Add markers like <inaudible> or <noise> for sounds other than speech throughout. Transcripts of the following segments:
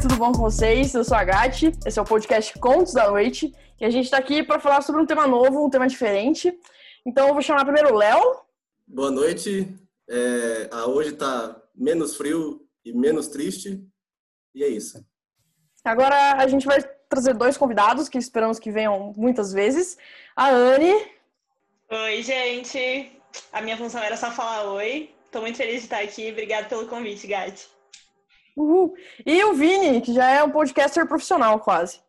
tudo bom com vocês? Eu sou a Gatti, esse é o podcast Contos da Noite e a gente está aqui para falar sobre um tema novo, um tema diferente. Então eu vou chamar primeiro o Léo. Boa noite. É, a hoje está menos frio e menos triste e é isso. Agora a gente vai trazer dois convidados que esperamos que venham muitas vezes. A Anne. Oi, gente. A minha função era só falar oi. Estou muito feliz de estar aqui. Obrigada pelo convite, Gatti. Uhul. E o Vini, que já é um podcaster profissional quase.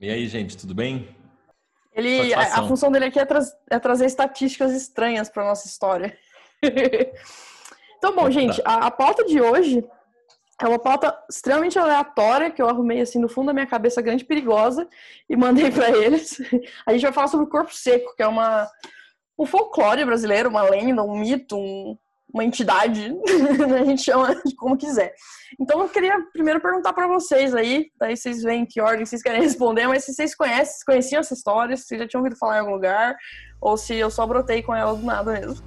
E aí, gente, tudo bem? Ele, a, a, função dele aqui é, tra é trazer estatísticas estranhas para nossa história. <laughs> então, bom, gente, a, a pauta de hoje é uma pauta extremamente aleatória que eu arrumei assim no fundo da minha cabeça, grande perigosa, e mandei para <laughs> eles. A gente vai falar sobre o corpo seco, que é uma um folclore brasileiro, uma lenda, um mito, um, uma entidade, <laughs> a gente chama de como quiser. Então eu queria primeiro perguntar para vocês aí, daí vocês veem que ordem vocês querem <laughs> responder, mas se vocês conhecem, conheciam essa história, se já tinham ouvido falar em algum lugar, ou se eu só brotei com ela do nada mesmo.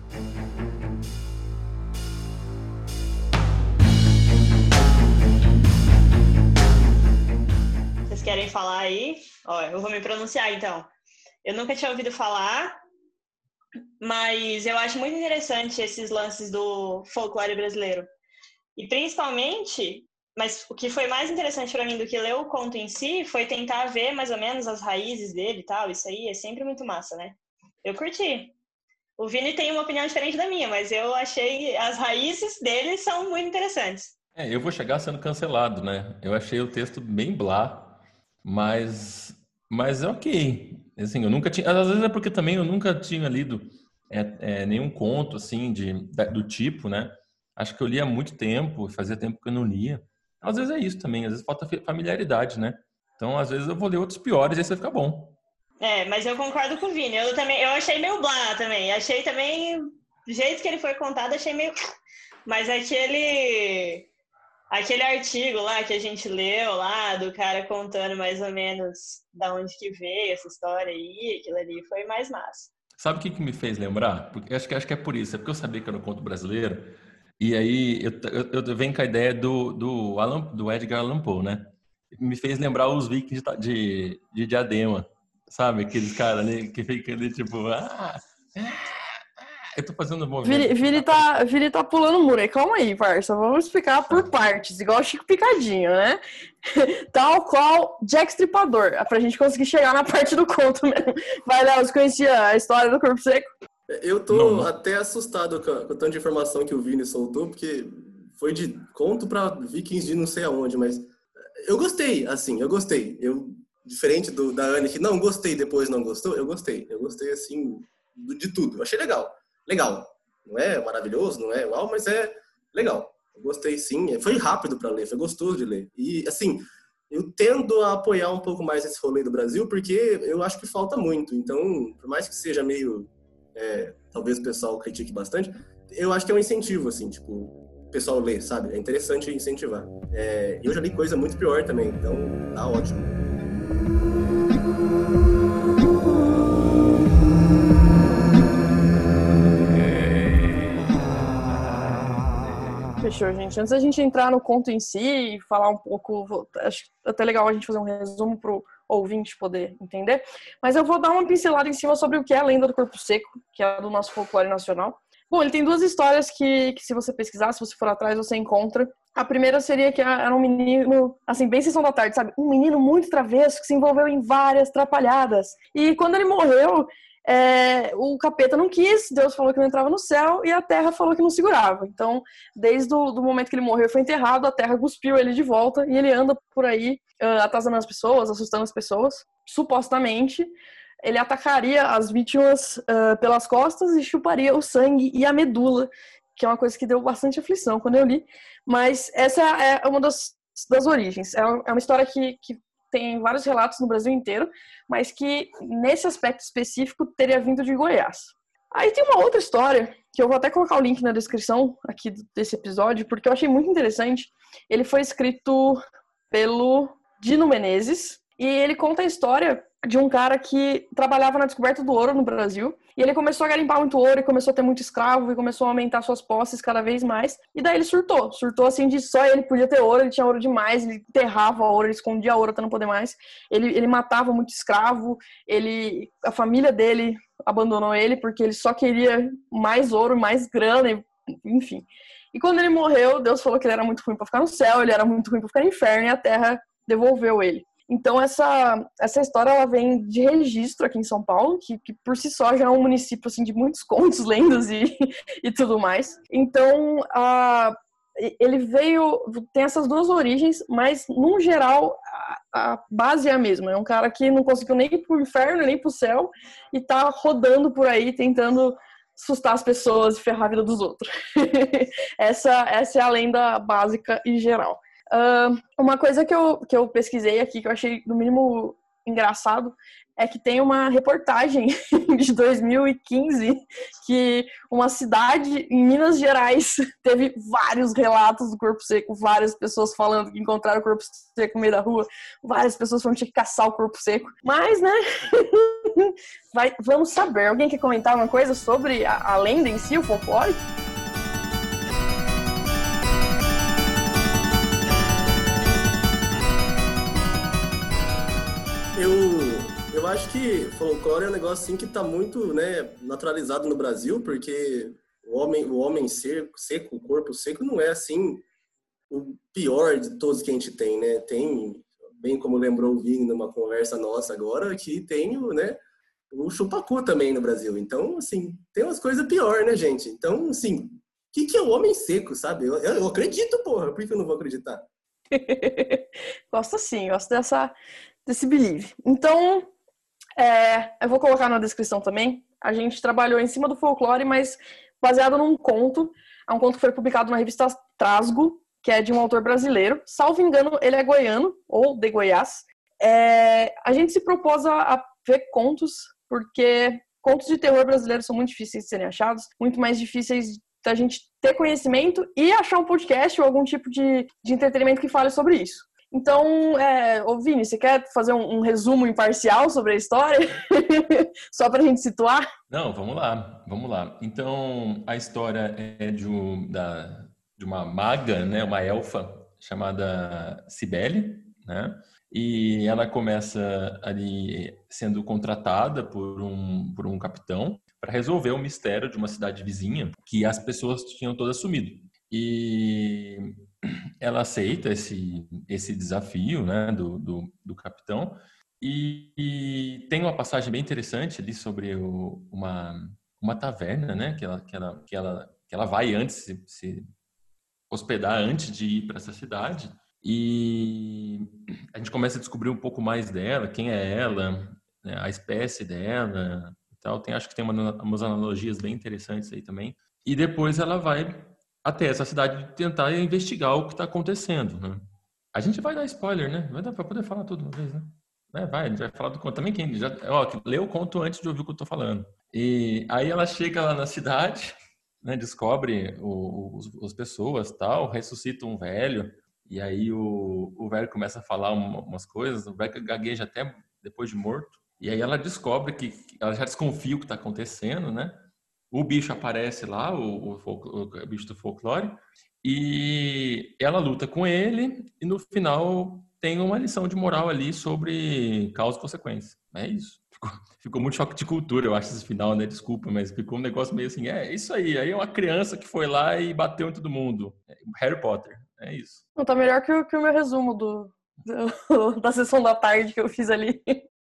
Vocês querem falar aí? Ó, eu vou me pronunciar então. Eu nunca tinha ouvido falar, mas eu acho muito interessante esses lances do folclore brasileiro. E principalmente, mas o que foi mais interessante para mim do que ler o conto em si foi tentar ver mais ou menos as raízes dele e tal. Isso aí é sempre muito massa, né? Eu curti. O Vini tem uma opinião diferente da minha, mas eu achei as raízes dele são muito interessantes. É, eu vou chegar sendo cancelado, né? Eu achei o texto bem blá, mas mas é ok. Assim, eu nunca tinha. Às vezes é porque também eu nunca tinha lido é, é, nenhum conto assim de, do tipo, né? Acho que eu lia há muito tempo, fazia tempo que eu não lia. Às vezes é isso também, às vezes falta familiaridade, né? Então, às vezes eu vou ler outros piores e aí vai ficar bom. É, mas eu concordo com o Vini. Eu também, eu achei meio blá também. Achei também, do jeito que ele foi contado, achei meio. Mas aquele aquele artigo lá que a gente leu lá do cara contando mais ou menos da onde que veio essa história aí, aquilo ali foi mais massa. Sabe o que, que me fez lembrar? Porque acho que acho que é por isso, é porque eu sabia que era um conto brasileiro. E aí eu, eu, eu venho com a ideia do do, Alan, do Edgar Allan Poe, né? Me fez lembrar os vikings de, de, de diadema, sabe? Aqueles caras ali que ficam ali tipo, ah eu tô fazendo movimento. Vini, tá, Vini tá pulando o muro aí. Calma aí, parça. Vamos explicar por tá. partes, igual o Chico Picadinho, né? <laughs> Tal qual Jack Stripador, pra gente conseguir chegar na parte do conto mesmo. Vai, Léo, você conhecia a história do Corpo Seco? Eu tô não. até assustado com, com o tanto de informação que o Vini soltou, porque foi de conto pra vikings de não sei aonde, mas eu gostei, assim, eu gostei. Eu, diferente do, da Anne, que não gostei depois não gostou, eu gostei. Eu gostei, assim, de tudo. Eu achei legal legal. Não é maravilhoso, não é uau, mas é legal. Eu gostei sim. Foi rápido para ler, foi gostoso de ler. E, assim, eu tendo a apoiar um pouco mais esse rolê do Brasil, porque eu acho que falta muito. Então, por mais que seja meio. É, talvez o pessoal critique bastante, eu acho que é um incentivo, assim, tipo, o pessoal ler, sabe? É interessante incentivar. É, eu já li coisa muito pior também, então tá ótimo. Fechou, gente. Antes da gente entrar no conto em si e falar um pouco, acho até legal a gente fazer um resumo para o ouvinte poder entender. Mas eu vou dar uma pincelada em cima sobre o que é a lenda do corpo seco, que é do nosso folclore nacional. Bom, ele tem duas histórias que, que, se você pesquisar, se você for atrás, você encontra. A primeira seria que era um menino, assim, bem sessão da tarde, sabe? Um menino muito travesso que se envolveu em várias trapalhadas. E quando ele morreu, é, o capeta não quis, Deus falou que não entrava no céu e a terra falou que não segurava. Então, desde o momento que ele morreu foi enterrado, a terra cuspiu ele de volta e ele anda por aí uh, atazanando as pessoas, assustando as pessoas. Supostamente, ele atacaria as vítimas uh, pelas costas e chuparia o sangue e a medula, que é uma coisa que deu bastante aflição quando eu li. Mas essa é uma das, das origens. É uma é história que, que tem vários relatos no Brasil inteiro, mas que nesse aspecto específico teria vindo de Goiás. Aí tem uma outra história, que eu vou até colocar o link na descrição aqui desse episódio, porque eu achei muito interessante. Ele foi escrito pelo Dino Menezes, e ele conta a história de um cara que trabalhava na descoberta do ouro no Brasil. E ele começou a garimpar muito ouro e começou a ter muito escravo e começou a aumentar suas posses cada vez mais. E daí ele surtou. Surtou assim de só ele podia ter ouro, ele tinha ouro demais, ele enterrava ouro, ele escondia ouro até não poder mais. Ele, ele matava muito escravo, ele a família dele abandonou ele porque ele só queria mais ouro, mais grana, enfim. E quando ele morreu, Deus falou que ele era muito ruim para ficar no céu, ele era muito ruim para ficar no inferno e a terra devolveu ele. Então essa essa história ela vem de registro aqui em São Paulo, que, que por si só já é um município assim de muitos <laughs> contos, lendas e, e tudo mais. Então a ele veio tem essas duas origens, mas no geral a, a base é a mesma. É um cara que não conseguiu nem ir pro inferno nem pro céu e tá rodando por aí tentando assustar as pessoas e ferrar a vida dos outros. <laughs> essa, essa é a lenda básica e geral. Uh, uma coisa que eu, que eu pesquisei aqui, que eu achei no mínimo engraçado, é que tem uma reportagem <laughs> de 2015 que uma cidade em Minas Gerais <laughs> teve vários relatos do corpo seco, várias pessoas falando que encontraram o corpo seco no meio da rua, várias pessoas falando que tinha que caçar o corpo seco. Mas, né? <laughs> Vai, vamos saber. Alguém quer comentar alguma coisa sobre a, a lenda em si, o folclore? Acho que folclore é um negócio assim que está muito né, naturalizado no Brasil, porque o homem, o homem seco, seco, o corpo seco, não é assim o pior de todos que a gente tem, né? Tem, bem como lembrou o Vini numa conversa nossa agora, que tem o, né, o chupacu também no Brasil. Então, assim, tem umas coisas pior, né, gente? Então, assim, o que, que é o homem seco, sabe? Eu, eu acredito, porra, por que eu não vou acreditar? <laughs> gosto sim, gosto dessa, desse believe. Então, é, eu vou colocar na descrição também. A gente trabalhou em cima do folclore, mas baseado num conto. É um conto que foi publicado na revista Trasgo, que é de um autor brasileiro. Salvo engano, ele é goiano, ou de Goiás. É, a gente se propôs a, ver contos, porque contos de terror brasileiros são muito difíceis de serem achados, muito mais difíceis da gente ter conhecimento e achar um podcast ou algum tipo de, de entretenimento que fale sobre isso. Então, é, ô Vini, você quer fazer um, um resumo imparcial sobre a história? <laughs> Só para a gente situar? Não, vamos lá, vamos lá. Então, a história é de, um, da, de uma maga, né, uma elfa chamada Cibele, né? E ela começa ali sendo contratada por um, por um capitão para resolver o mistério de uma cidade vizinha que as pessoas tinham todas sumido. E ela aceita esse, esse desafio né, do, do, do capitão e, e, tem uma passagem bem interessante ali sobre o, uma, uma taverna né, que, ela, que, ela, que, ela, que ela vai antes se, se hospedar antes de ir para essa cidade e a gente começa a descobrir um pouco mais dela, quem é ela, né, a espécie dela e tal. Tem, acho que tem uma, umas analogias bem interessantes aí também. E depois ela vai até essa cidade tentar investigar o que está acontecendo, né? A gente vai dar spoiler, né? Vai dar para poder falar tudo uma vez, né? É, vai, a gente vai falar do conto. Também quem já ó, leu o conto antes de ouvir o que eu estou falando. E aí ela chega lá na cidade, né, descobre os, as pessoas, tal, ressuscita um velho, e aí o, o velho começa a falar umas coisas, o velho gagueja até depois de morto. E aí ela descobre que ela já desconfia o que está acontecendo, né? O bicho aparece lá, o, o, o, bicho do folclore, e ela luta com ele, e no final tem uma lição de moral ali sobre causa e consequência. É isso. <laughs> Ficou, ficou muito choque de cultura, eu acho, esse final, né? Desculpa, mas ficou um negócio meio assim, é isso aí. Aí é uma criança que foi lá e bateu em todo mundo. É, Harry Potter, é isso. Não, tá melhor que, o, que o meu resumo do, do, <laughs> da sessão da tarde que eu fiz ali.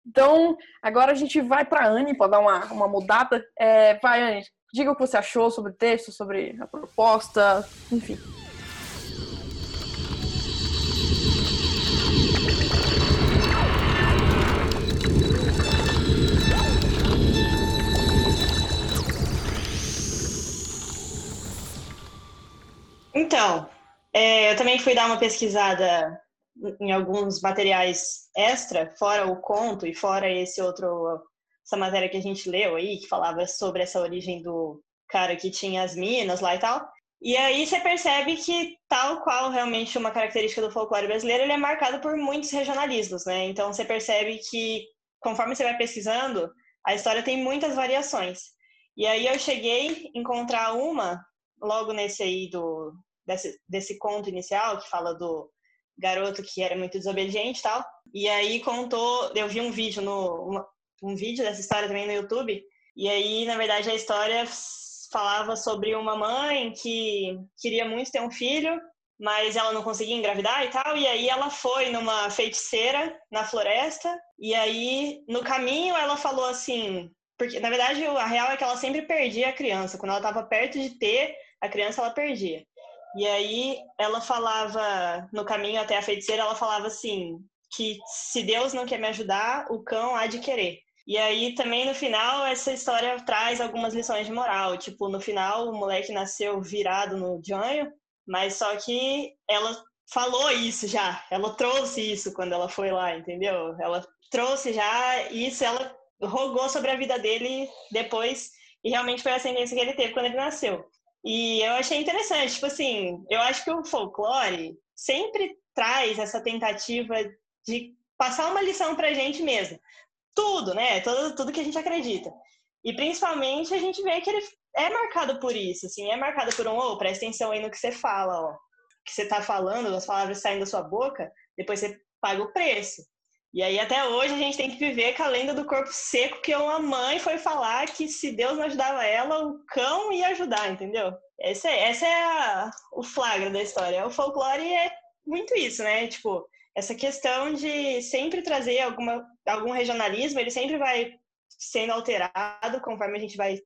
Então, agora a gente vai para a Anne para dar uma, uma mudada. É, vai, Anne, diga o que você achou sobre o texto, sobre a proposta, enfim. Então, é, eu também fui dar uma pesquisada em alguns materiais extra, fora o conto e fora esse outro essa matéria que a gente leu aí, que falava sobre essa origem do cara que tinha as minas lá e tal. E aí você percebe que, tal qual realmente uma característica do folclore brasileiro, ele é marcado por muitos regionalismos, né? Então você percebe que conforme você vai pesquisando, a história tem muitas variações. E aí eu cheguei a encontrar uma, logo nesse aí do, desse, desse conto inicial, que fala do garoto que era muito desobediente e tal. E aí contou, eu vi um vídeo no um vídeo dessa história também no YouTube. E aí, na verdade, a história falava sobre uma mãe que queria muito ter um filho, mas ela não conseguia engravidar e tal. E aí ela foi numa feiticeira na floresta. E aí, no caminho, ela falou assim: porque na verdade a real é que ela sempre perdia a criança. Quando ela estava perto de ter a criança, ela perdia. E aí ela falava, no caminho até a feiticeira, ela falava assim: que se Deus não quer me ajudar, o cão há de querer. E aí também no final essa história traz algumas lições de moral. Tipo, no final o moleque nasceu virado no janho, mas só que ela falou isso já. Ela trouxe isso quando ela foi lá, entendeu? Ela trouxe já isso, ela rogou sobre a vida dele depois e realmente foi a ascendência que ele teve quando ele nasceu. E eu achei interessante, tipo assim, eu acho que o folclore sempre traz essa tentativa de passar uma lição pra gente mesmo. Tudo, né? Tudo, tudo que a gente acredita. E principalmente a gente vê que ele é marcado por isso, assim, é marcado por um, ô, oh, presta atenção aí no que você fala, ó. Que você tá falando, as palavras saem da sua boca, depois você paga o preço. E aí até hoje a gente tem que viver com a lenda do corpo seco, que uma mãe foi falar que se Deus não ajudava ela, o cão ia ajudar, entendeu? Esse é, essa é a, o flagra da história. O folclore é muito isso, né? Tipo, essa questão de sempre trazer alguma, algum regionalismo, ele sempre vai sendo alterado conforme a gente vai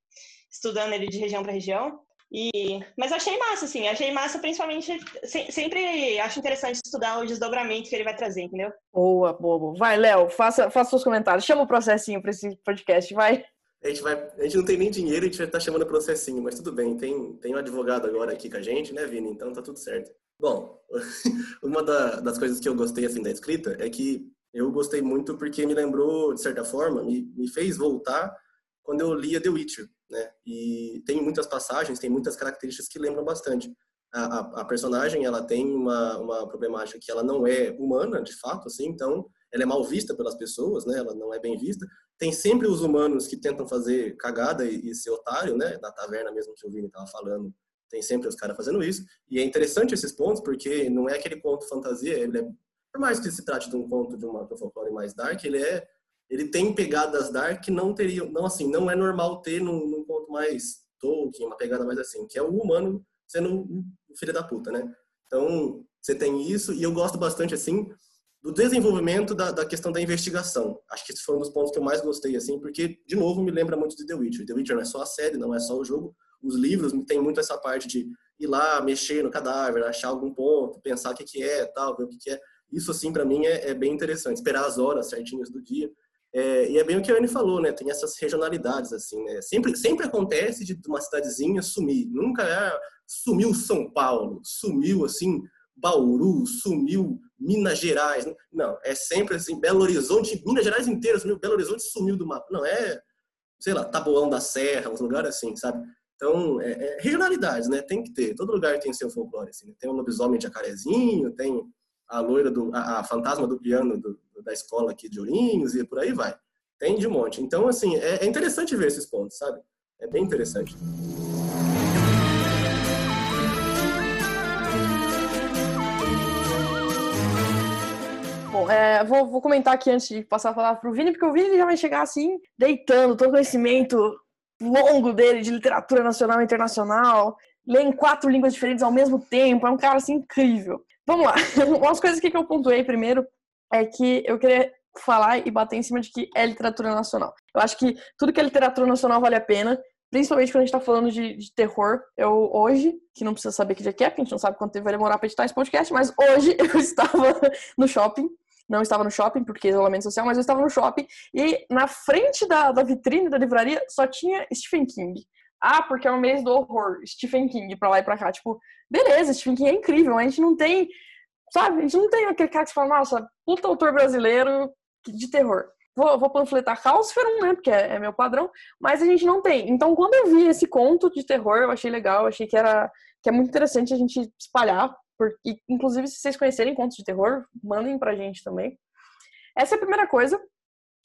estudando ele de região para região. E, mas eu achei massa, assim, achei massa principalmente, se, sempre acho interessante estudar o desdobramento que ele vai trazer, entendeu? Boa, boa, boa. Vai, Léo, faça, faça seus comentários, chama o processinho para esse podcast, vai. A gente, vai, a gente não tem nem dinheiro, a gente vai estar chamando processinho, mas tudo bem, tem, tem um advogado agora aqui com a gente, né, Vini? Então tá tudo certo. Bom, <laughs> uma da, das coisas que eu gostei, assim, da escrita é que eu gostei muito porque me lembrou, de certa forma, me, me fez voltar quando eu lia The Witcher né? E tem muitas passagens, tem muitas características que lembram bastante. A, a, a, personagem, ela tem uma, uma problemática que ela não é humana, de fato, assim, então ela é mal vista pelas pessoas, né? Ela não é bem vista. Tem sempre os humanos que tentam fazer cagada e, e ser otário, né? Da taverna mesmo que o Vini estava falando, tem sempre os caras fazendo isso. E é interessante esses pontos, porque não é aquele conto fantasia, ele é, por mais que se trate de um conto de uma um folclore mais dark, ele é ele tem pegadas dark que não teriam, não assim, não é normal ter num, num ponto mais Tolkien, uma pegada mais assim, que é o humano sendo um filho da puta, né? Então, você tem isso, e eu gosto bastante, assim, do desenvolvimento da, da, questão da investigação. Acho que esse foi um dos pontos que eu mais gostei, assim, porque, de novo, me lembra muito de The Witcher. The Witcher não é só a série, não é só o jogo. Os livros tem muito essa parte de ir lá, mexer no cadáver, achar algum ponto, pensar o que, que é, tal, ver o que, que é. Isso, assim, para mim é, é, bem interessante. Esperar as horas certinhas do dia. É, e é bem o que a Anne falou, né? Tem essas regionalidades, assim, né? Sempre, sempre acontece de uma cidadezinha sumir. Nunca é sumiu São Paulo, sumiu, assim, Bauru, sumiu Minas Gerais. Não, é sempre assim, Belo Horizonte, Minas Gerais inteira sumiu, Belo Horizonte sumiu do mapa. Não, é, sei lá, Taboão da Serra, uns lugares assim, sabe? Então, é, é, regionalidades, né? Tem que ter. Todo lugar tem seu folclore, assim. Né? Tem o lobisomem de jacarezinho, tem a loira do a, a fantasma do piano do, da escola aqui de Ourinhos e por aí vai. Tem de monte. Então, assim, é, é interessante ver esses pontos, sabe? É bem interessante. Bom, é, vou, vou, comentar aqui antes de passar a palavra para o Vini, porque o Vini já vai chegar assim, deitando todo o conhecimento longo dele de literatura nacional e internacional, lê em quatro línguas diferentes ao mesmo tempo, é um cara assim incrível. Vamos lá. <laughs> Umas coisas que eu pontuei primeiro é que eu queria falar e bater em cima de que é literatura nacional. Eu acho que tudo que é literatura nacional vale a pena, principalmente quando a gente tá falando de, de terror. Eu hoje, que não precisa saber que dia que é, porque a gente não sabe quanto tempo vai demorar pra editar esse podcast, mas hoje <laughs> eu estava no shopping. Não estava no shopping, porque é isolamento social, mas eu estava no shopping e na frente da, da vitrine da livraria só tinha Stephen King. Ah, porque é o mês do horror, Stephen King, pra lá e pra cá. Tipo, beleza, Stephen King é incrível, a gente não tem, sabe, a gente não tem aquele cara que fala, nossa, puta autor brasileiro de terror. Vou, vou panfletar Calciferum, né, porque é, é, meu padrão, mas a gente não tem. Então, quando eu vi esse conto de terror, eu achei legal, achei que era que é muito interessante a gente espalhar, porque, inclusive, se vocês conhecerem contos de terror, mandem pra gente também. Essa é a primeira coisa.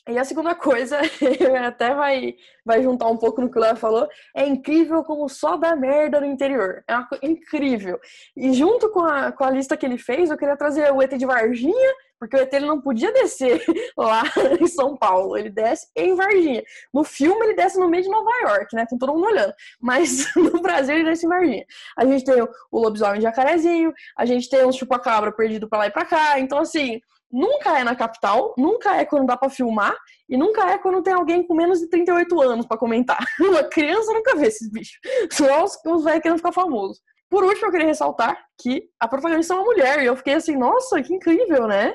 E a segunda coisa, <laughs> até vai, vai juntar um pouco no que o Léo falou, é incrível como só dá merda no interior. É uma incrível. E junto com a, com a lista que ele fez, eu queria trazer o ET de Varginha, porque o ET ele não podia descer <laughs> lá em São Paulo, ele desce em Varginha. No filme ele desce no meio de Nova York, né, com todo mundo olhando. Mas <laughs> no Brasil ele desce em Varginha. A gente tem o, lobisomem jacarezinho, a gente tem um chupa-cabra perdido pra lá e pra cá. Então, assim, nunca é na capital, nunca é quando dá para filmar e nunca é quando tem alguém com menos de 38 anos para comentar. <laughs> Uma criança nunca vê esses bichos. Só os, os velhos querendo ficar famosos. Por último, eu queria ressaltar que a protagonista é uma mulher e eu fiquei assim, nossa, que incrível, né?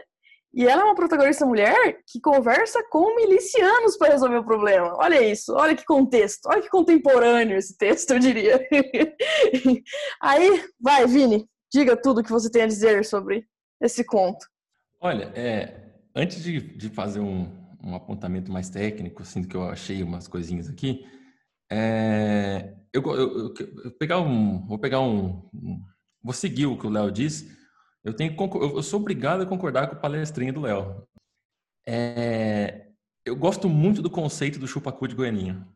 E ela é uma protagonista mulher que conversa com milicianos para resolver o problema. Olha isso, olha que contexto, olha que contemporâneo esse texto, eu diria. <laughs> Aí, vai, Vini, diga tudo que você tem a dizer sobre esse conto. Olha, é, antes de, de fazer um, um, apontamento mais técnico, assim, que eu achei umas coisinhas aqui, é, eu, eu, eu, pegar um, vou pegar um, um, vou seguir o que o Léo disse. Eu tenho, eu sou obrigado a concordar com o palestrinho do Léo. É, eu gosto muito do conceito do chupacu de Goianinha.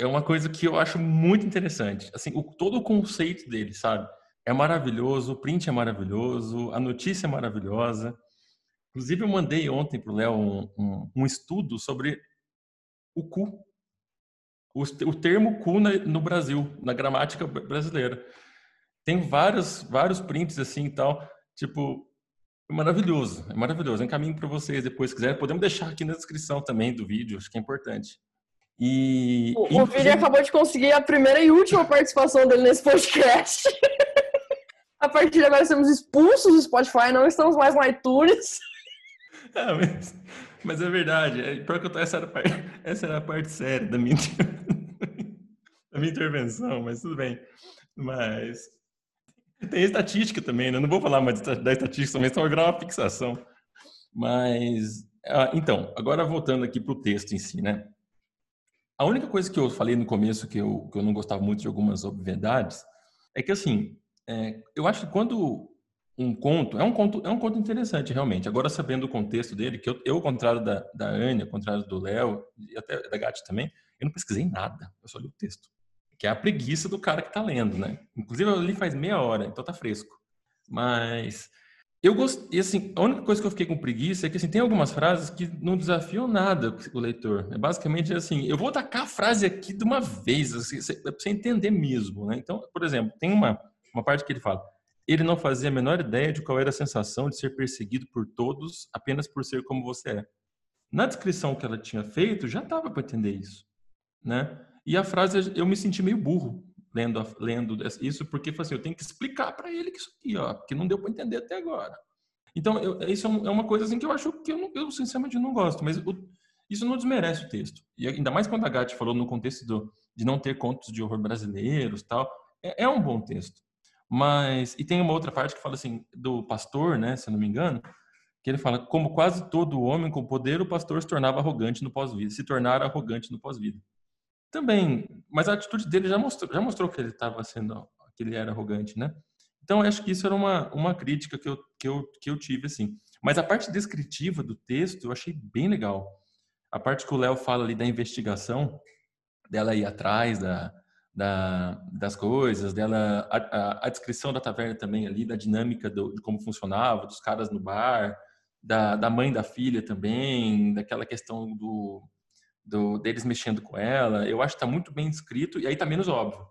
É uma coisa que eu acho muito interessante. Assim, o, todo o conceito dele, sabe? É maravilhoso, o print é maravilhoso, a notícia é maravilhosa. Inclusive, eu mandei ontem para o Léo um, um, um, estudo sobre o cu. O, o termo cu na, no Brasil, na gramática brasileira. Tem vários, vários prints assim e tal. Tipo, é maravilhoso, é maravilhoso. Eu encaminho para vocês depois, se quiserem. Podemos deixar aqui na descrição também do vídeo, acho que é importante. E, o, o Vini acabou de conseguir a primeira e última participação dele nesse podcast. <laughs> a partir de agora somos expulsos do Spotify, não estamos mais no iTunes. <laughs> Ah, mas, mas, é verdade. É, pior que eu tô, essa, era parte, <laughs> essa era a parte séria da minha, <laughs> da minha intervenção, mas tudo bem. Mas tem estatística também, né? Não vou falar mais da estatística, mas só virar uma fixação. Mas, ah, então, agora voltando aqui para o texto em si, né? A única coisa que eu falei no começo que eu, que eu não gostava muito de algumas obviedades é que, assim, é, eu acho que quando um conto, é um conto, é um conto interessante realmente. Agora sabendo o contexto dele, que eu, eu ao contrário da da Ania, ao contrário do Léo e até da Gatti também, eu não pesquisei nada, eu só li o texto. Que é a preguiça do cara que tá lendo, né? Inclusive eu li faz meia hora, então tá fresco. Mas eu gostei, assim, a única coisa que eu fiquei com preguiça é que assim, tem algumas frases que não desafiam nada o leitor. É basicamente assim, eu vou tacar a frase aqui de uma vez, assim, pra você entender mesmo, né? Então, por exemplo, tem uma, uma parte que ele fala: ele não fazia a menor ideia de qual era a sensação de ser perseguido por todos apenas por ser como você é. Na descrição que ela tinha feito, já dava para entender isso, né? E a frase, eu me senti meio burro lendo, lendo isso, porque assim, eu tenho que explicar para ele que isso aqui, ó, que não deu para entender até agora. Então, eu, isso é, é uma coisa assim que eu acho que eu, eu sinceramente não gosto, mas isso não desmerece o texto. E ainda mais quando a Gatti falou no contexto do, de não ter contos de horror brasileiros tal, é, é um bom texto. Mas, e tem uma outra parte que fala assim, do pastor, né, se eu não me engano, que ele fala, como quase todo homem com poder, o pastor se tornava arrogante no pós-vida, se tornara arrogante no pós-vida. Também, mas a atitude dele já mostrou, já mostrou que ele estava sendo, que ele era arrogante, né? Então, eu acho que isso era uma, uma crítica que eu, que, eu, que eu tive, assim. Mas a parte descritiva do texto eu achei bem legal. A parte que o Léo fala ali da investigação, dela ir atrás da, da, das coisas, dela, a, a, a, descrição da taverna também ali, da dinâmica do, de como funcionava, dos caras no bar, da, da mãe da filha também, daquela questão do, do deles mexendo com ela. Eu acho que está muito bem descrito e aí está menos óbvio.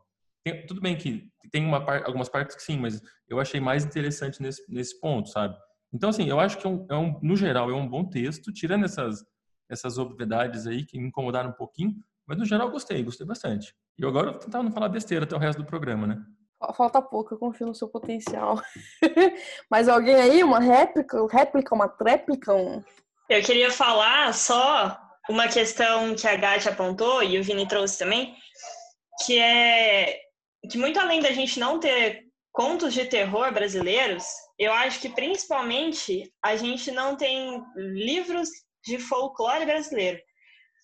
Tem, tudo bem que tem uma par, algumas partes que sim, mas eu achei mais interessante nesse, nesse ponto, sabe? Então, assim, eu acho que é um, é um, no geral é um bom texto, tirando essas, essas obviedades aí que me incomodaram um pouquinho, mas no geral gostei, gostei bastante. E agora eu vou tentar não falar besteira até o resto do programa, né? Falta pouco, eu confio no seu potencial. <laughs> Mas alguém aí, uma réplica, réplica, uma tréplica? Um... Eu queria falar só uma questão que a Gatti apontou e o Vini trouxe também, que é que muito além da gente não ter contos de terror brasileiros, eu acho que principalmente a gente não tem livros de folclore brasileiro.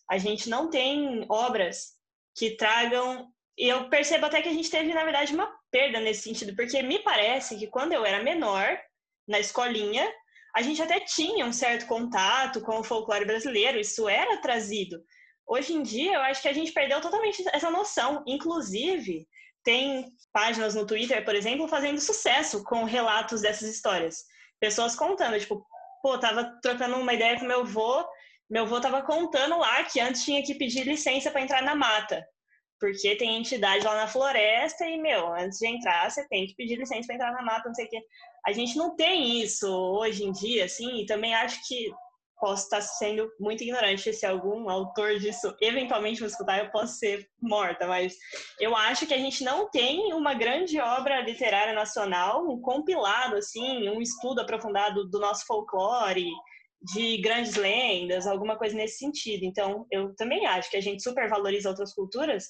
A gente não tem obras que tragam. E eu percebo até que a gente teve, na verdade, uma perda nesse sentido, porque me parece que quando eu era menor, na escolinha, a gente até tinha um certo contato com o folclore brasileiro, isso era trazido. Hoje em dia, eu acho que a gente perdeu totalmente essa noção. Inclusive, tem páginas no Twitter, por exemplo, fazendo sucesso com relatos dessas histórias. Pessoas contando, tipo, pô, tava trocando uma ideia com meu avô, meu avô tava contando lá que antes tinha que pedir licença para entrar na mata. Porque tem entidade lá na floresta e, meu, antes de entrar, você tem que pedir licença para entrar na mata, não sei o quê. A gente não tem isso hoje em dia, assim, e também acho que posso estar sendo muito ignorante se algum autor disso eventualmente me escutar, eu posso ser morta, mas eu acho que a gente não tem uma grande obra literária nacional, um compilado, assim, um estudo aprofundado do nosso folclore, de grandes lendas, alguma coisa nesse sentido. Então, eu também acho que a gente supervaloriza outras culturas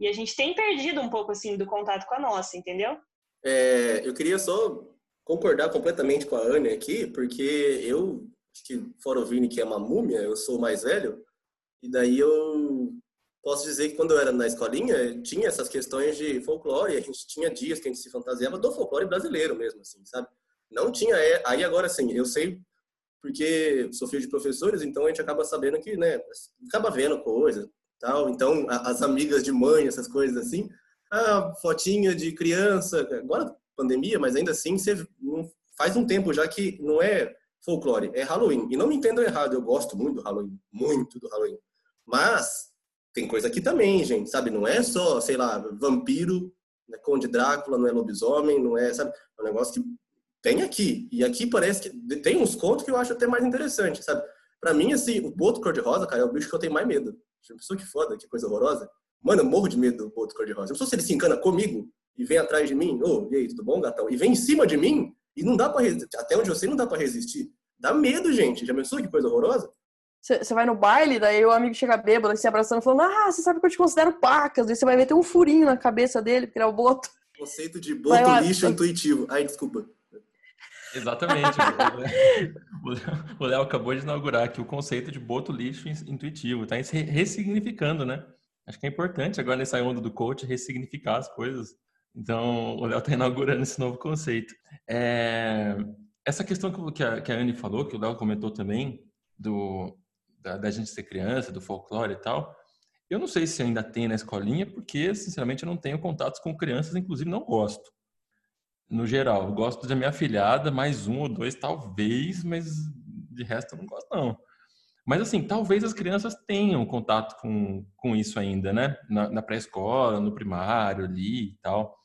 e a gente tem perdido um pouco, assim, do contato com a nossa, entendeu? É, eu queria só concordar completamente com a Anne aqui, porque eu que fora o Vini, que é uma múmia, eu sou mais velho, e daí eu posso dizer que quando eu era na escolinha, tinha essas questões de folclore, a gente tinha dias que a gente se fantasiava do folclore brasileiro mesmo, assim, sabe? Não tinha, é, aí agora assim, eu sei porque sou filho de professores, então a gente acaba sabendo que, né, acaba vendo coisa, tal, então as amigas de mãe, essas coisas assim, a fotinha de criança, agora pandemia, mas ainda assim, você faz um tempo já que não é folclore, é Halloween. E não me entendam errado, eu gosto muito do Halloween, muito do Halloween. Mas tem coisa aqui também, gente, sabe? Não é só, sei lá, vampiro, né? Conde Drácula, não é lobisomem, não é, sabe? É um negócio que tem aqui. E aqui parece que tem uns contos que eu acho até mais interessante, sabe? Pra mim, assim, o boto cor-de-rosa, cara, é o bicho que eu tenho mais medo. Pessoa que foda, que coisa horrorosa. Mano, eu morro de medo do boto cor-de-rosa. Eu sou se ele se encana comigo e vem atrás de mim, ô, oh, e aí, tudo bom, gatão? E vem em cima de mim, e não dá para até onde eu sei, não dá para resistir. Dá medo, gente. Já pensou que coisa horrorosa? Você vai no baile, daí o amigo chega bêbado, se abraçando, falando: Ah, você sabe que eu te considero pacas. Daí você vai ver ter um furinho na cabeça dele, porque ele é o boto. Conceito de boto lixo intuitivo. Ai, desculpa. Exatamente. o Léo acabou de inaugurar aqui o conceito de boto lixo intuitivo. Está ressignificando, né? Acho que é importante agora nessa onda do coach ressignificar as coisas. Então, o Léo está inaugurando esse novo conceito. É... Essa questão que a, que a Anne falou, que o Léo comentou também, do, da, da, gente ser criança, do folclore e tal, eu não sei se ainda tem na escolinha, porque, sinceramente, eu não tenho contatos com crianças, inclusive não gosto. No geral, eu gosto da minha filhada, mais um ou dois, talvez, mas de resto eu não gosto, não. Mas, assim, talvez as crianças tenham contato com, com isso ainda, né? Na, na pré-escola, no primário, ali e tal.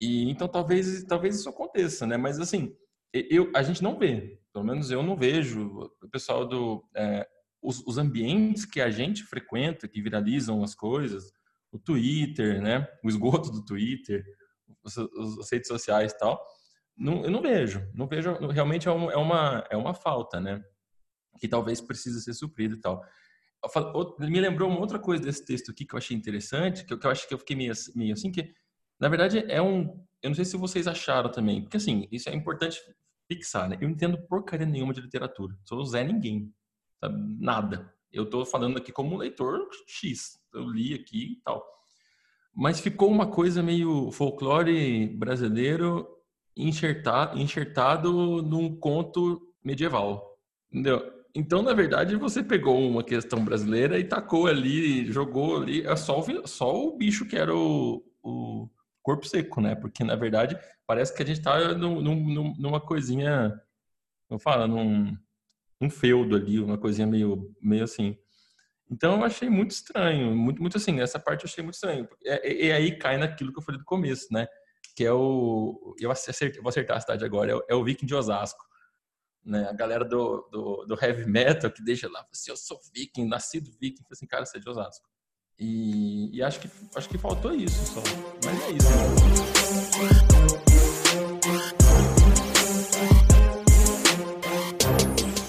E então talvez talvez isso aconteça, né? Mas assim, eu a gente não vê, pelo menos eu não vejo o pessoal do é, os, os, ambientes que a gente frequenta, que viralizam as coisas, o Twitter, né? O esgoto do Twitter, os, os, as redes sociais e tal. Não, eu não vejo, não vejo. Realmente é, um, é uma é uma falta, né? Que talvez precise ser suprida e tal. Me lembrou uma outra coisa desse texto aqui que eu achei interessante, que eu, que eu acho que eu fiquei meio, meio assim que na verdade, é um. Eu não sei se vocês acharam também, porque assim, isso é importante fixar, né? Eu não entendo porcaria nenhuma de literatura. Sou Zé Ninguém. Sabe? Nada. Eu estou falando aqui como um leitor X. Eu li aqui e tal. Mas ficou uma coisa meio folclore brasileiro enxertado, enxertado num conto medieval. Entendeu? Então, na verdade, você pegou uma questão brasileira e tacou ali, jogou ali, é só o, só o bicho que era o, o corpo seco, né? Porque, na verdade, parece que a gente tá num, num, numa coisinha, eu falo, num, num feudo ali, uma coisinha meio, meio assim. Então, eu achei muito estranho, muito, muito assim, essa parte eu achei muito estranho. E, e aí cai naquilo que eu falei do começo, né? Que é o. Eu acertei, vou acertar a cidade agora, é o, é o Viking de Osasco. Né? A galera do, do, do, heavy metal que deixa lá, assim, eu sou viking, nascido viking, assim, cara, você é de Osasco. E, e, acho, que, acho que faltou isso só. Mas é isso.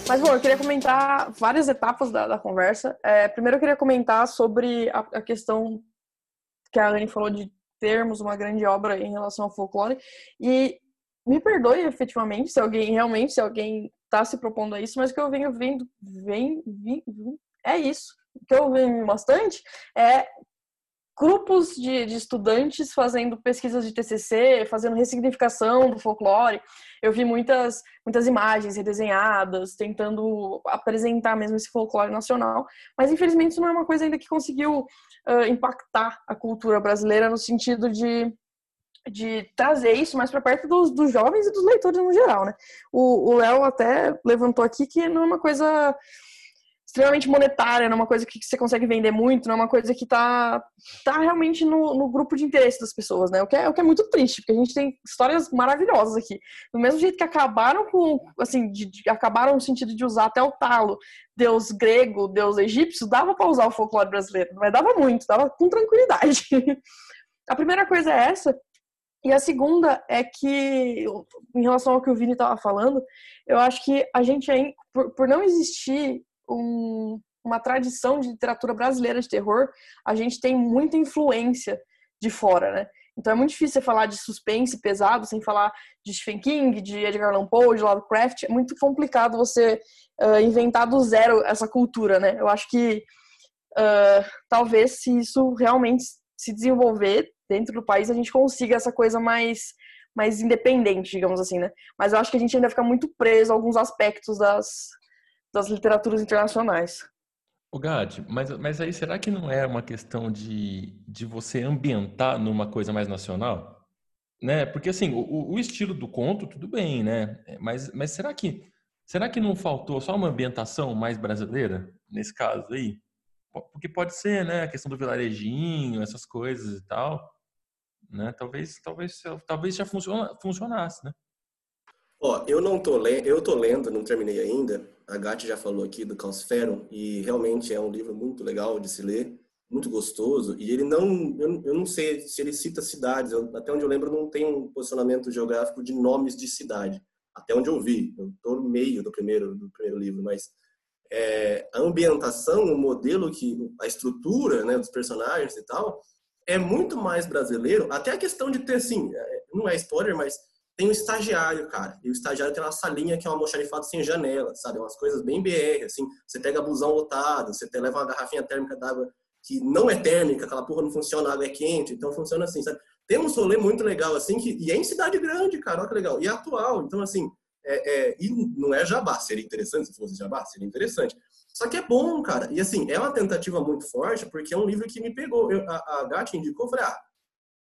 Mas, bom, eu queria comentar várias etapas da, da conversa. É, primeiro, eu queria comentar sobre a, a, questão que a Anne falou de termos uma grande obra em relação ao folclore. E me perdoe, efetivamente, se alguém realmente, se alguém está se propondo a isso, mas o que eu venho vendo, vem, vem é isso que eu vi bastante é grupos de, de, estudantes fazendo pesquisas de TCC, fazendo ressignificação do folclore. Eu vi muitas, muitas imagens redesenhadas, tentando apresentar mesmo esse folclore nacional, mas infelizmente isso não é uma coisa ainda que conseguiu uh, impactar a cultura brasileira no sentido de, de trazer isso mais para perto dos, dos jovens e dos leitores no geral, né? O Léo até levantou aqui que não é uma coisa extremamente monetária, não é uma coisa que você consegue vender muito, não é uma coisa que está tá realmente no, no, grupo de interesse das pessoas, né? O que, é, o que é muito triste, porque a gente tem histórias maravilhosas aqui. Do mesmo jeito que acabaram com, assim, de, de, acabaram no sentido de usar até o talo, deus grego, deus egípcio, dava para usar o folclore brasileiro, mas dava muito, dava com tranquilidade. <laughs> a primeira coisa é essa, e a segunda é que, em relação ao que o Vini estava falando, eu acho que a gente, por, por não existir um, uma tradição de literatura brasileira de terror, a gente tem muita influência de fora, né? Então é muito difícil você falar de suspense pesado sem falar de Stephen King, de Edgar Allan Poe, de Lovecraft. É muito complicado você uh, inventar do zero essa cultura, né? Eu acho que uh, talvez se isso realmente se desenvolver dentro do país, a gente consiga essa coisa mais mais independente, digamos assim, né? Mas eu acho que a gente ainda fica muito preso a alguns aspectos das, das literaturas internacionais. O Gad, mas, mas aí será que não é uma questão de, de você ambientar numa coisa mais nacional? Né? Porque assim, o, o estilo do conto, tudo bem, né? Mas, mas será que será que não faltou só uma ambientação mais brasileira nesse caso aí? Porque pode ser, né? A questão do vilarejinho, essas coisas e tal. Né? Talvez, talvez, talvez já funciona, funcionasse, né? Ó, eu não tô lendo, eu tô lendo, não terminei ainda. A Gatti já falou aqui do Caosfero e realmente é um livro muito legal de se ler, muito gostoso. E ele não, eu, eu não sei se ele cita cidades. Eu, até onde eu lembro, não tem um posicionamento geográfico de nomes de cidade. Até onde eu vi, eu tô no meio do primeiro do primeiro livro, mas é, a ambientação, o modelo que, a estrutura, né, dos personagens e tal, é muito mais brasileiro. Até a questão de ter assim, não é spoiler, mas tem um estagiário, cara. E o estagiário tem uma salinha que é uma almoxarifado sem janela, sabe? Umas coisas bem BR, assim. Você pega busão lotado, você leva uma garrafinha térmica d'água que não é térmica, aquela porra não funciona, a água é quente, então funciona assim, sabe? Tem um rolê muito legal, assim, que, e é em cidade grande, cara, olha que legal. E é atual, então, assim, é, é, e não é jabá, seria interessante se fosse jabá, seria interessante. Só que é bom, cara. E, assim, é uma tentativa muito forte, porque é um livro que me pegou. Eu, a, a Gatti indicou, eu falei, ah,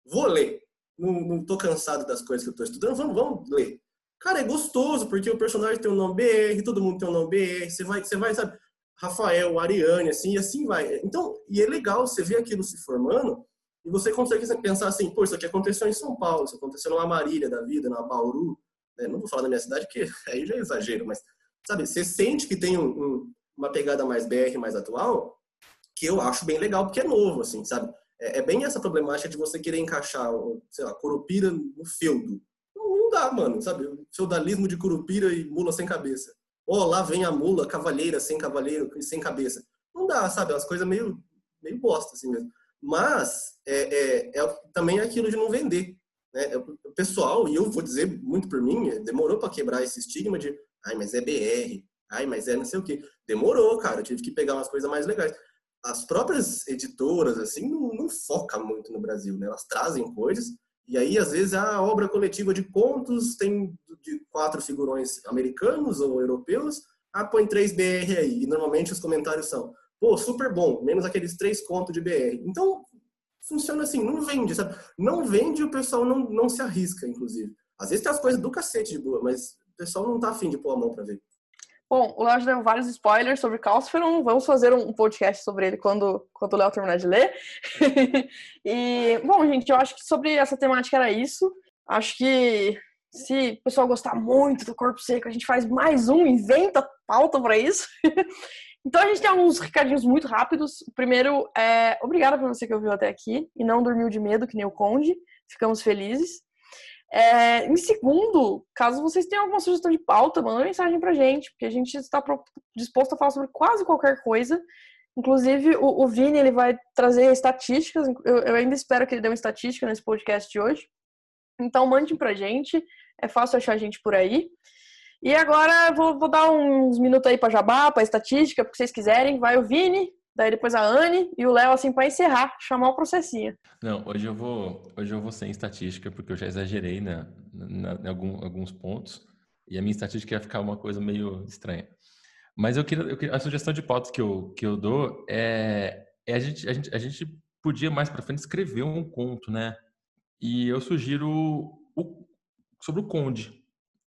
vou ler não, tô cansado das coisas que eu tô estudando, vamos, vamos ler. Cara, é gostoso, porque o personagem tem um nome BR, todo mundo tem um nome BR, você vai, você vai, sabe, Rafael, Ariane, assim, e assim vai. Então, e é legal você ver aquilo se formando e você consegue pensar assim, pô, isso aqui aconteceu em São Paulo, isso aconteceu numa Marília da vida, na Bauru, né? não vou falar da minha cidade, porque <laughs> aí já é exagero, mas, sabe, você sente que tem um, um, uma pegada mais BR, mais atual, que eu acho bem legal, porque é novo, assim, sabe? É, é, bem essa problemática de você querer encaixar, sei lá, Curupira no feudo. Não, não dá, mano, sabe? Feudalismo de Curupira e mula sem cabeça. Ó, oh, lá vem a mula, cavalheira sem cavaleiro e sem cabeça. Não dá, sabe? É umas coisas meio, meio bosta, assim mesmo. Mas é, é, é também aquilo de não vender. Né? É, o pessoal, e eu vou dizer muito por mim, demorou para quebrar esse estigma de ai, mas é BR, ai, mas é não sei o quê. Demorou, cara. Eu tive que pegar umas coisas mais legais as próprias editoras, assim, não, não focam muito no Brasil, né? Elas trazem coisas, e aí, às vezes, a obra coletiva de contos tem de quatro figurões americanos ou europeus, ah, põe três BR aí, e normalmente os comentários são, pô, super bom, menos aqueles três contos de BR. Então, funciona assim, não vende, sabe? Não vende o pessoal não, não se arrisca, inclusive. Às vezes tem as coisas do cacete de boa, mas o pessoal não tá afim de pôr a mão pra ver. Bom, o Léo já deu vários spoilers sobre Calciferon. Vamos fazer um podcast sobre ele quando, quando o Léo terminar de ler. <laughs> e, bom, gente, eu acho que sobre essa temática era isso. Acho que se o pessoal gostar muito do Corpo Seco, a gente faz mais um, inventa pauta para isso. <laughs> então a gente tem alguns recadinhos muito rápidos. O primeiro é obrigada por você que ouviu até aqui e não dormiu de medo, que nem o Conde. Ficamos felizes. É, em segundo, caso vocês tenham alguma sugestão de pauta, manda mensagem pra gente, porque a gente está disposto a falar sobre quase qualquer coisa. Inclusive, o, o Vini ele vai trazer estatísticas. Eu, eu, ainda espero que ele dê uma estatística nesse podcast de hoje. Então, mande pra gente. É fácil achar a gente por aí. E agora vou, vou dar uns minutos aí para jabá, para estatística, porque vocês quiserem. Vai o Vini, Daí depois a Anne e o Léo, assim, para encerrar, chamar o processinho. Não, hoje eu vou, hoje eu vou sem estatística, porque eu já exagerei né, na, em algum, alguns pontos. E a minha estatística ia ficar uma coisa meio estranha. Mas eu queria, eu queria a sugestão de pauta que eu, que eu dou é, é a, gente, a, gente, a gente podia mais para frente escrever um conto, né? E eu sugiro o, sobre o Conde.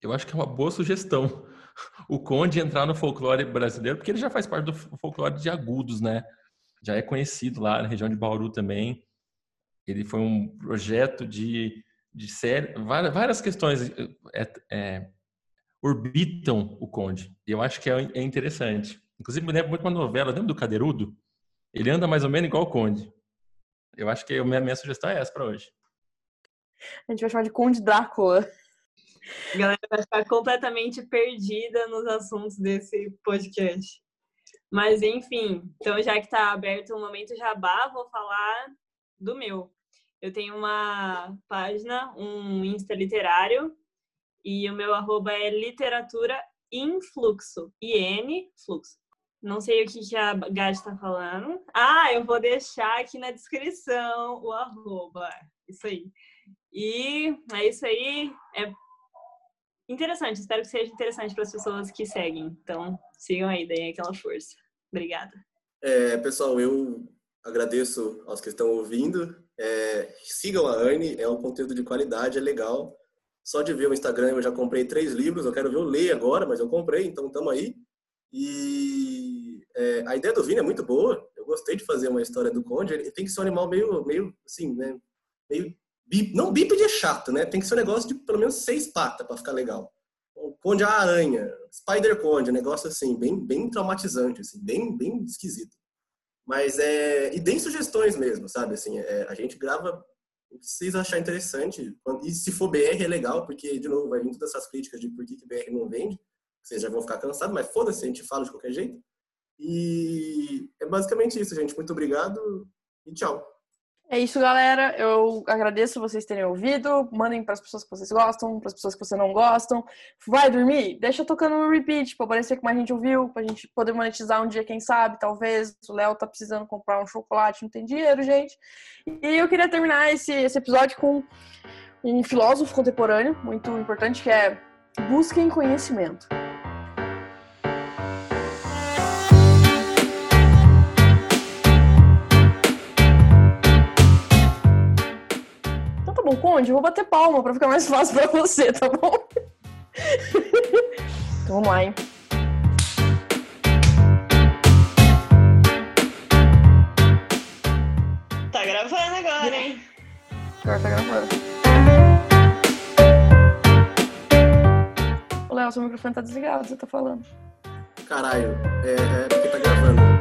Eu acho que é uma boa sugestão <laughs> o Conde entrar no folclore brasileiro, porque ele já faz parte do folclore de Agudos, né? Já é conhecido lá na região de Bauru também. Ele foi um projeto de, de série, várias, várias questões é, é, orbitam o Conde. E eu acho que é, é interessante. Inclusive, me lembro muito uma novela, lembra do Cadeirudo? Ele anda mais ou menos igual o Conde. Eu acho que a minha, minha sugestão é essa para hoje. A gente vai chamar de Conde Drácula. A galera vai ficar completamente perdida nos assuntos desse podcast. Mas, enfim, então já que está aberto o momento jabá, vou falar do meu. Eu tenho uma página, um Insta literário, e o meu arroba é literatura influxo, IN, fluxo. Não sei o que, que a Gade está falando. Ah, eu vou deixar aqui na descrição o arroba. Isso aí. E é isso aí. É interessante. Espero que seja interessante para as pessoas que seguem. Então, sigam aí, deem aquela força. Obrigada. É, pessoal, eu agradeço aos que estão ouvindo. É, sigam a Anne, é um conteúdo de qualidade, é legal. Só de ver o Instagram eu já comprei três livros, eu quero ver o ler agora, mas eu comprei, então estamos aí. E é, a ideia do Vini é muito boa, eu gostei de fazer uma história do Conde, ele tem que ser um animal meio, meio assim, né, meio não, bípede é chato, né? Tem que ser um negócio de pelo menos seis patas para ficar legal. O Conde a Aranha, Spider Conde, um negócio assim, bem, bem traumatizante, assim, bem, bem esquisito. Mas é. E deem sugestões mesmo, sabe? Assim, é, a gente grava o que vocês acharem interessante. E se for BR é legal, porque, de novo, vai vir todas essas críticas de por que, que BR não vende. Vocês já vão ficar cansados, mas foda-se, a gente fala de qualquer jeito. E é basicamente isso, gente. Muito obrigado e tchau. É isso, galera. Eu agradeço vocês terem ouvido. Mandem para as pessoas que vocês gostam, para as pessoas que vocês não gostam. Vai dormir? Deixa tocando no repeat para parecer que mais gente ouviu, para a gente poder monetizar um dia, quem sabe, talvez. O Léo tá precisando comprar um chocolate, não tem dinheiro, gente. E eu queria terminar esse, esse episódio com um filósofo contemporâneo muito importante que é busquem conhecimento. Com o Conde, vou bater palma pra ficar mais fácil pra você, tá bom? então <laughs> vamos lá, hein? Tá gravando agora, hein? Agora tá gravando. Ô, Léo, seu microfone tá desligado, você tá falando. Caralho, é, é porque tá gravando.